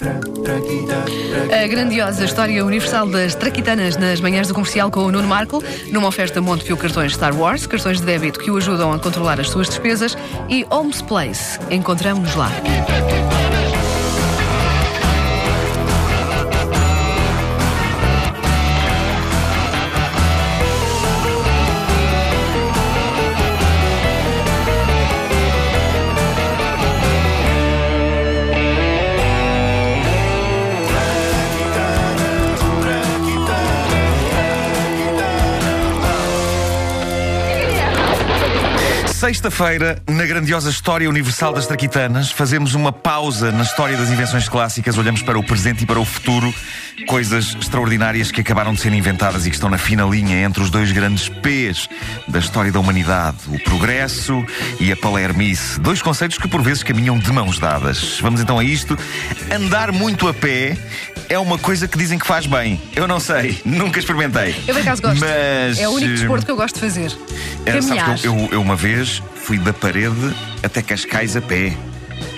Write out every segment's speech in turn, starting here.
A grandiosa história universal das traquitanas nas manhãs do comercial com o Nuno Marco, numa oferta Montepio Cartões Star Wars, cartões de débito que o ajudam a controlar as suas despesas, e Homes Place. Encontramos-nos lá. Sexta-feira, na grandiosa história universal das traquitanas, fazemos uma pausa na história das invenções clássicas, olhamos para o presente e para o futuro, coisas extraordinárias que acabaram de ser inventadas e que estão na fina linha entre os dois grandes P's da história da humanidade, o progresso e a palermice, dois conceitos que por vezes caminham de mãos dadas. Vamos então a isto. Andar muito a pé é uma coisa que dizem que faz bem. Eu não sei, nunca experimentei. Eu por acaso gosto. Mas, É o único eh, desporto que eu gosto de fazer. é, sabes Caminhar. que eu, eu- eu uma vez fui da parede até Cascais a pé.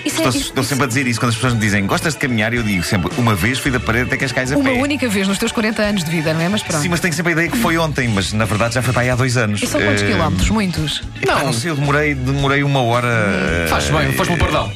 Isso Estou, é- isso- estou sempre a dizer isso quando as pessoas me dizem gostas de caminhar, eu digo sempre uma vez fui da parede até Cascais a Uma pé. única vez nos teus 40 anos de vida, não é? Mas pronto. Sim, mas tenho sempre a ideia que foi ontem, mas na verdade já foi para aí há dois anos. E são quantos Eh, quilómetros? Muitos. Não, não sei, eu demorei, demorei uma hora. Faz bem, foste pelo Pardal.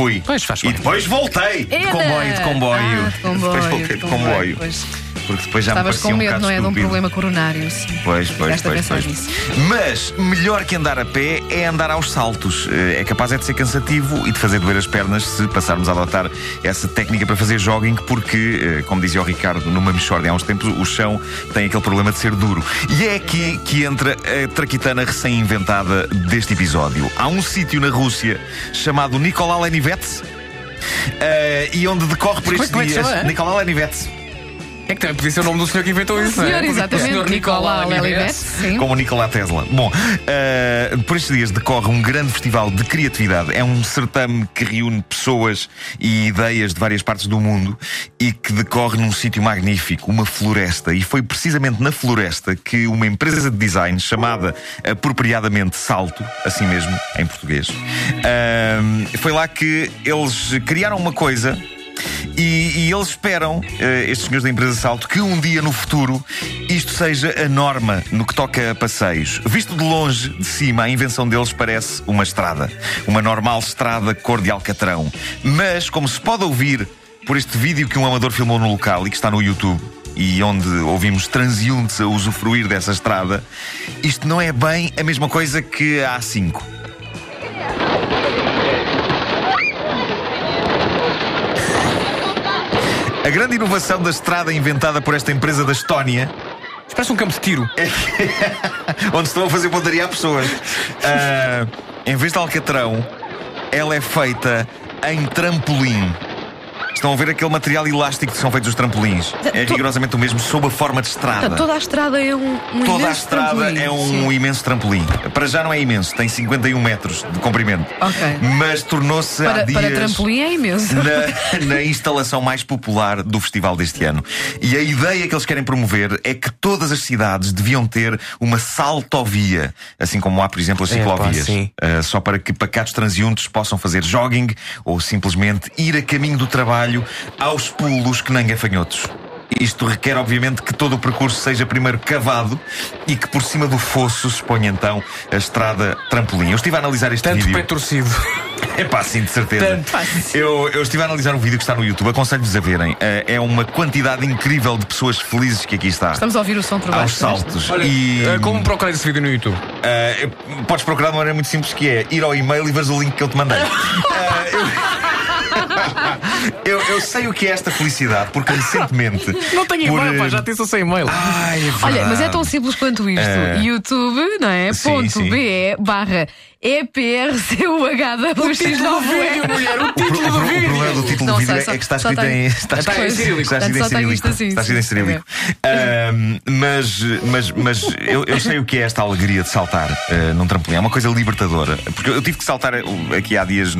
Fui. Pois, faz E bem. depois voltei. De comboio, de comboio. Ah, de comboio, Depois voltei de comboio. Pois. Porque depois já Estavas me com parecia um medo, bocado não é? De um problema coronário. Sim. Pois, pois, pois, pois. nisso. Mas melhor que andar a pé é andar aos saltos. Eh, É capaz é de ser cansativo e de fazer doer as pernas se passarmos a adotar essa técnica para fazer jogging, porque, eh, como dizia o Ricardo numa Michórdia há uns tempos, o chão tem aquele problema de ser duro. E é aqui que entra a traquitana recém-inventada deste episódio. Há um sítio na Rússia chamado Nikolai Lenivets. eh, e onde decorre por é- estes dias? Nikolai Lenivets. É que também podia ser o nome do senhor que inventou isso, não Senhor, é? exatamente. O senhor Nicolau Nicolau. Sim. como o Nikola Tesla. Bom, eh, por estes dias decorre um grande festival de criatividade. É um certame que reúne pessoas e ideias de várias partes do mundo e que decorre num sítio magnífico, uma floresta. E foi precisamente na floresta que uma empresa de design chamada apropriadamente Salto, assim mesmo em português, eh, foi lá que eles criaram uma coisa. E, e eles esperam, eh, estes senhores da empresa Salto, que um dia no futuro isto seja a norma no que toca a passeios. Visto de longe, de cima, a invenção deles parece uma estrada. Uma normal estrada cor de alcatrão. Mas, como se pode ouvir por este vídeo que um amador filmou no local e que está no YouTube, e onde ouvimos transeuntes a usufruir dessa estrada, isto não é bem a mesma coisa que a A5. A grande inovação da estrada inventada por esta empresa da Estónia Parece um campo de tiro. onde estão a fazer pontaria a pessoas. Ah, em vez de alcatrão, ela é feita em trampolim. Estão a ver aquele material elástico que são feitos os trampolins. É rigorosamente o mesmo, sob a forma de estrada. Portanto, toda a estrada é um, um Toda a imenso estrada trampolim. é um Sim. imenso trampolim. Para já não é imenso, tem 51 metros de comprimento. Ok. Mas tornou-se há Para, dias para trampolim é imenso. na, na instalação mais popular do festival deste ano. E a ideia que eles querem promover é que todas as cidades deviam ter uma saltovia, assim como há, por exemplo, as ciclovias. sim. Uh, só para que pacatos transeuntes possam fazer jogging ou simplesmente ir a caminho do trabalho aos pulos que nem gafanhotos. Isto requer, obviamente, que todo o percurso seja primeiro cavado e que por cima do fosso se ponha então a estrada trampolim. Eu estive a analisar este Tanto vídeo. pé torcido. É pá, sim, de certeza. Tanto. Eu, eu estive a analisar um vídeo que está no YouTube, aconselho-vos a verem. Eh, É uma quantidade incrível de pessoas felizes que aqui está. Estamos a ouvir o som por Aos baixo. é? saltos. Olha, e eh, como procurar esse vídeo no YouTube? eh, podes procurar de uma maneira muito simples que é ir ao e-mail e veres o link que eu te mandei. Eh, eu... eu, eu sei o que é esta felicidade, porque recentemente. Não tenho por, e-mail, pá, já tenho sem e-mail. Ai, é Olha, mas é tão simples quanto isto. É. YouTube, não é? Sim, Ponto sim. BE barra EPRCUHWX9E. mulher, o O, pro- o pro- o problema do título Não do vídeo sei, é que está escrito em. Está Está em escrito cirílico. Está escrito em cirílico. assim, Está escrito em cirílico. Mas mas, mas eu, eu sei o que é esta alegria de saltar eh, num trampolim. É uma coisa libertadora. Porque eu tive que saltar eh, aqui há dias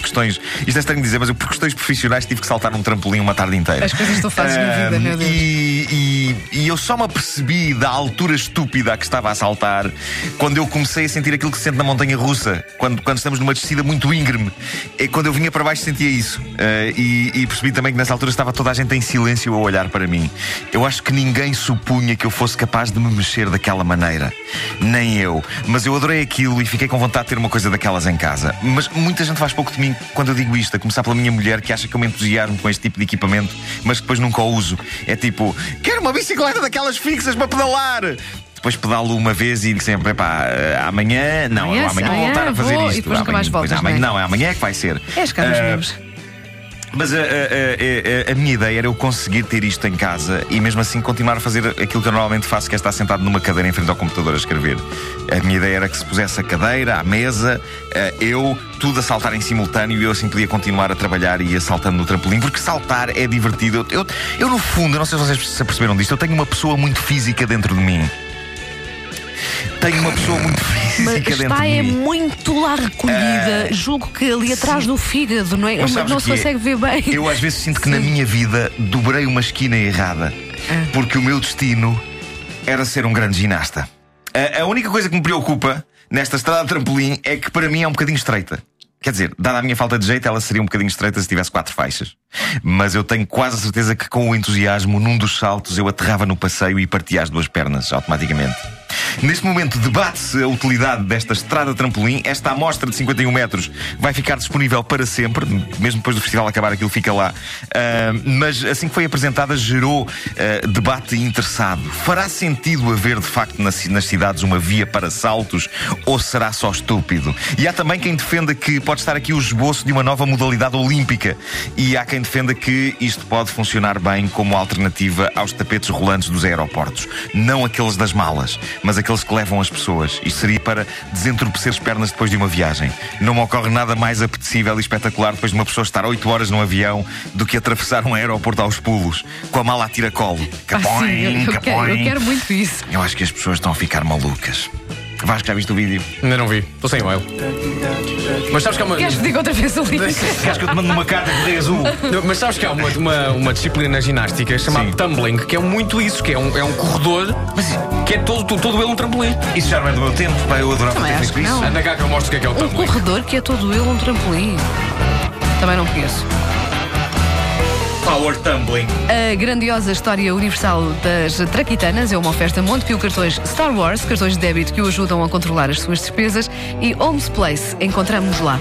por questões. Isto é estranho dizer, mas eu por questões profissionais tive que saltar um trampolim uma tarde inteira. As coisas tu fazes na vida, meu Deus. E, e- e eu só me apercebi da altura estúpida a que estava a saltar quando eu comecei a sentir aquilo que se sente na montanha russa, quando, quando estamos numa descida muito íngreme. É quando eu vinha para baixo sentia isso. Ah, e, e percebi também que nessa altura estava toda a gente em silêncio a olhar para mim. Eu acho que ninguém supunha que eu fosse capaz de me mexer daquela maneira. Nem eu. Mas eu adorei aquilo e fiquei com vontade de ter uma coisa daquelas em casa. Mas muita gente faz pouco de mim quando eu digo isto, a começar pela minha mulher que acha que eu me entusiasmo com este tipo de equipamento, mas que depois nunca o uso. É tipo, quero uma bicicleta daquelas fixas para pedalar. Depois pedalo uma vez e digo sempre: epá, eh, amanhã, não, Amanhã, amanhã, vou amanhã voltar a fazer vou, e isto. depois nunca mais Amanhã- voltas, pois, amanhã, não é? é amanhã é que vai ser. És cá nos Ah, memes. Mas a, a- a- a- a minha ideia era eu conseguir ter isto em casa e mesmo assim continuar a fazer aquilo que eu normalmente faço, que é estar sentado numa cadeira em frente ao computador a escrever. A minha ideia era que se pusesse a cadeira, a mesa, eh, eu, tudo a saltar em simultâneo e eu assim podia continuar a trabalhar e ia saltando no trampolim, porque saltar é divertido. Eu, eu, eu, no fundo, não sei se vocês se aperceberam disto, eu tenho uma pessoa muito física dentro de mim. Tenho uma pessoa muito física Mas dentro está de é muito lá recolhida. Julgo que ali atrás do fígado, não é? Mas Não, se consegue ver bem. Eu às vezes sinto que na minha vida dobrei uma esquina errada. Ah. Porque o meu destino era ser um grande ginasta. A, a única coisa que me preocupa nesta estrada de trampolim é que para mim é um bocadinho estreita. Quer dizer, dada a minha falta de jeito, ela seria um bocadinho estreita se tivesse quatro faixas. Mas eu tenho quase a certeza que com o entusiasmo, num dos saltos, eu aterrava no passeio e partia as duas pernas automaticamente. Neste momento debate-se a utilidade desta estrada trampolim. Esta amostra de 51 metros vai ficar disponível para sempre, mesmo depois do festival acabar, aquilo fica lá. Ah, mas assim que foi apresentada, gerou ah, debate interessado. Fará sentido haver de facto nas, nas cidades uma via para saltos ou será só estúpido? E há também quem defenda que pode estar aqui o esboço de uma nova modalidade olímpica. E há quem defenda que isto pode funcionar bem como alternativa aos tapetes rolantes dos aeroportos. Não aqueles das malas, mas aqueles que levam as pessoas. Isto seria para desentorpecer as pernas depois de uma viagem. Não me ocorre nada mais apetecível e espetacular depois de uma pessoa estar 8 horas num avião do que atravessar um aeroporto aos pulos, com a mala a tiracolo. Ah, Capões, sim, eu, eu quero, eu capões. quero muito isso. Eu acho que as pessoas estão a ficar malucas. Vasco, já viste o vídeo? Ainda não vi. Estou sem e-mail. Mas sabes que há uma. Queres que diga outra vez o link? Queres que eu te mando uma carta de azul? Não, Mas sabes que há uma, uma, uma disciplina na ginástica chamada Sim. tumbling, que é muito isso, que é um, é um corredor que é todo, todo, todo ele um trampolim. Isso já não é do meu tempo, pá, eu adorava Também ter acho feito que isso. não. Anda cá que eu mostro o que é que é o Um tumbling. corredor que é todo ele um trampolim. Também não conheço. Power tumbling. A grandiosa história universal das Traquitanas é uma oferta Montepio Cartões Star Wars, cartões de débito que o ajudam a controlar as suas despesas, e Homes Place. Encontramos lá.